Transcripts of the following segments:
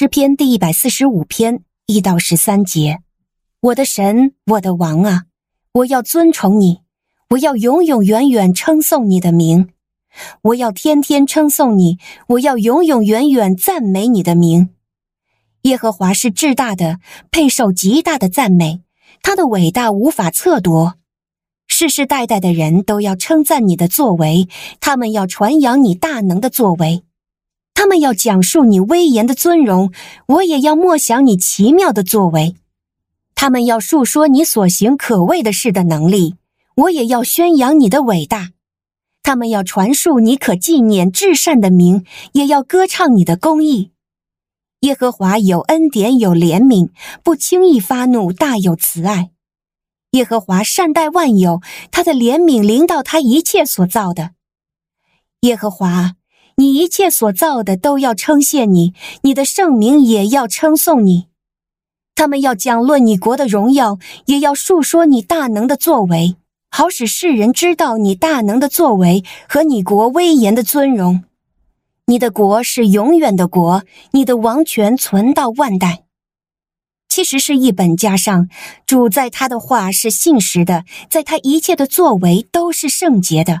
诗篇第一百四十五篇一到十三节：我的神，我的王啊，我要尊崇你，我要永永远远称颂你的名，我要天天称颂你，我要永永远远赞美你的名。耶和华是至大的，配受极大的赞美，他的伟大无法测度。世世代代的人都要称赞你的作为，他们要传扬你大能的作为，他们要讲述你威严的尊荣，我也要默想你奇妙的作为。他们要述说你所行可畏的事的能力，我也要宣扬你的伟大。他们要传述你可纪念至善的名，也要歌唱你的公义。耶和华有恩典，有怜悯，不轻易发怒，大有慈爱。耶和华善待万有，他的怜悯临到他一切所造的。耶和华，你一切所造的都要称谢你，你的圣名也要称颂你。他们要讲论你国的荣耀，也要述说你大能的作为，好使世人知道你大能的作为和你国威严的尊荣。你的国是永远的国，你的王权存到万代。其实是一本加上，主在他的话是信实的，在他一切的作为都是圣洁的。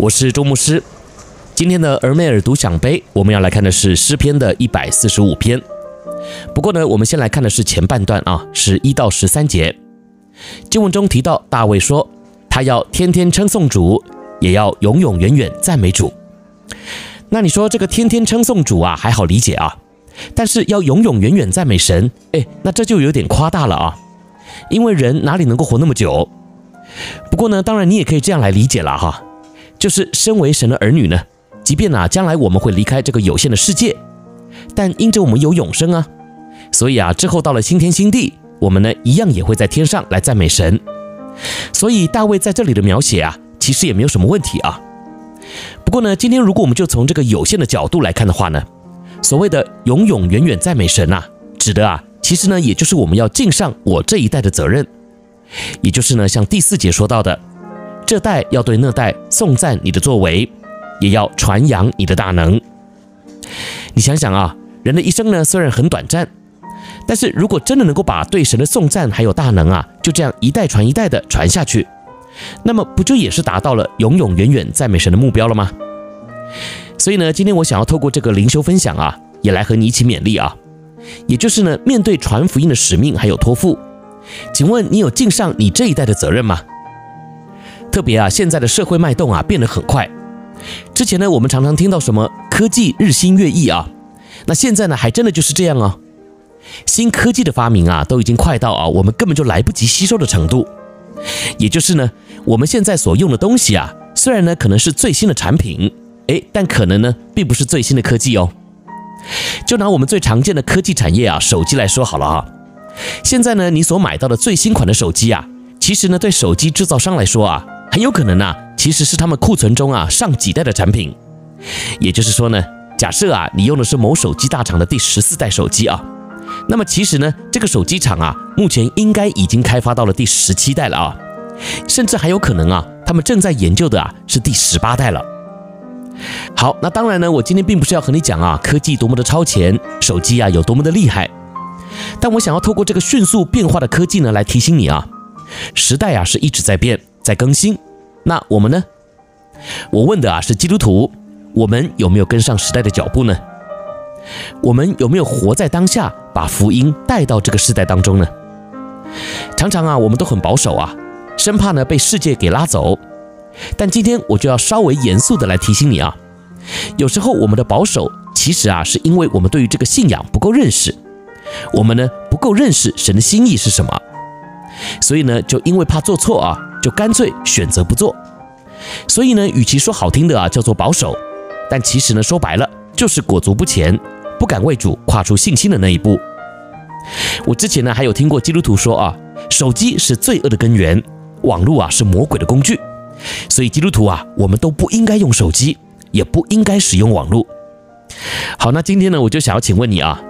我是周牧师，今天的俄梅尔独享杯，我们要来看的是诗篇的一百四十五篇。不过呢，我们先来看的是前半段啊，是一到十三节。经文中提到大卫说，他要天天称颂主。也要永永远远赞美主。那你说这个天天称颂主啊，还好理解啊。但是要永永远远赞美神，哎，那这就有点夸大了啊。因为人哪里能够活那么久？不过呢，当然你也可以这样来理解了哈。就是身为神的儿女呢，即便啊将来我们会离开这个有限的世界，但因着我们有永生啊，所以啊之后到了新天新地，我们呢一样也会在天上来赞美神。所以大卫在这里的描写啊。其实也没有什么问题啊。不过呢，今天如果我们就从这个有限的角度来看的话呢，所谓的永永远远赞美神呐，指的啊，其实呢，也就是我们要尽上我这一代的责任，也就是呢，像第四节说到的，这代要对那代颂赞你的作为，也要传扬你的大能。你想想啊，人的一生呢，虽然很短暂，但是如果真的能够把对神的颂赞还有大能啊，就这样一代传一代的传下去。那么不就也是达到了永永远远赞美神的目标了吗？所以呢，今天我想要透过这个灵修分享啊，也来和你一起勉励啊。也就是呢，面对传福音的使命还有托付，请问你有尽上你这一代的责任吗？特别啊，现在的社会脉动啊变得很快。之前呢，我们常常听到什么科技日新月异啊，那现在呢，还真的就是这样哦。新科技的发明啊，都已经快到啊，我们根本就来不及吸收的程度。也就是呢，我们现在所用的东西啊，虽然呢可能是最新的产品，诶，但可能呢并不是最新的科技哦。就拿我们最常见的科技产业啊，手机来说好了啊。现在呢，你所买到的最新款的手机啊，其实呢对手机制造商来说啊，很有可能啊，其实是他们库存中啊上几代的产品。也就是说呢，假设啊你用的是某手机大厂的第十四代手机啊。那么其实呢，这个手机厂啊，目前应该已经开发到了第十七代了啊，甚至还有可能啊，他们正在研究的啊是第十八代了。好，那当然呢，我今天并不是要和你讲啊，科技多么的超前，手机啊有多么的厉害，但我想要透过这个迅速变化的科技呢，来提醒你啊，时代啊是一直在变，在更新。那我们呢？我问的啊是基督徒，我们有没有跟上时代的脚步呢？我们有没有活在当下，把福音带到这个时代当中呢？常常啊，我们都很保守啊，生怕呢被世界给拉走。但今天我就要稍微严肃的来提醒你啊，有时候我们的保守，其实啊，是因为我们对于这个信仰不够认识，我们呢不够认识神的心意是什么，所以呢，就因为怕做错啊，就干脆选择不做。所以呢，与其说好听的啊叫做保守，但其实呢，说白了就是裹足不前，不敢为主跨出信心的那一步。我之前呢还有听过基督徒说啊，手机是罪恶的根源，网络啊是魔鬼的工具，所以基督徒啊，我们都不应该用手机，也不应该使用网络。好，那今天呢，我就想要请问你啊，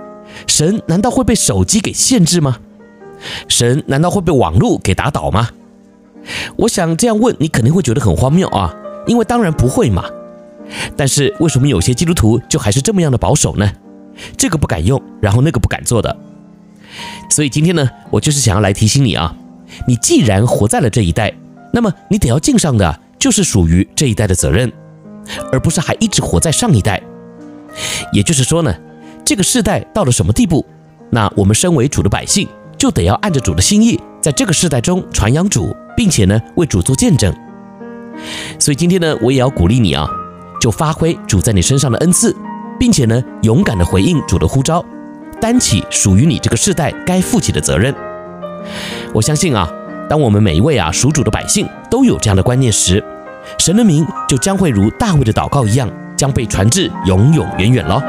神难道会被手机给限制吗？神难道会被网络给打倒吗？我想这样问你肯定会觉得很荒谬啊，因为当然不会嘛。但是为什么有些基督徒就还是这么样的保守呢？这个不敢用，然后那个不敢做的。所以今天呢，我就是想要来提醒你啊，你既然活在了这一代，那么你得要尽上的就是属于这一代的责任，而不是还一直活在上一代。也就是说呢，这个世代到了什么地步，那我们身为主的百姓，就得要按着主的心意，在这个世代中传扬主，并且呢为主做见证。所以今天呢，我也要鼓励你啊。就发挥主在你身上的恩赐，并且呢，勇敢地回应主的呼召，担起属于你这个世代该负起的责任。我相信啊，当我们每一位啊属主的百姓都有这样的观念时，神的名就将会如大卫的祷告一样，将被传至永永远远了。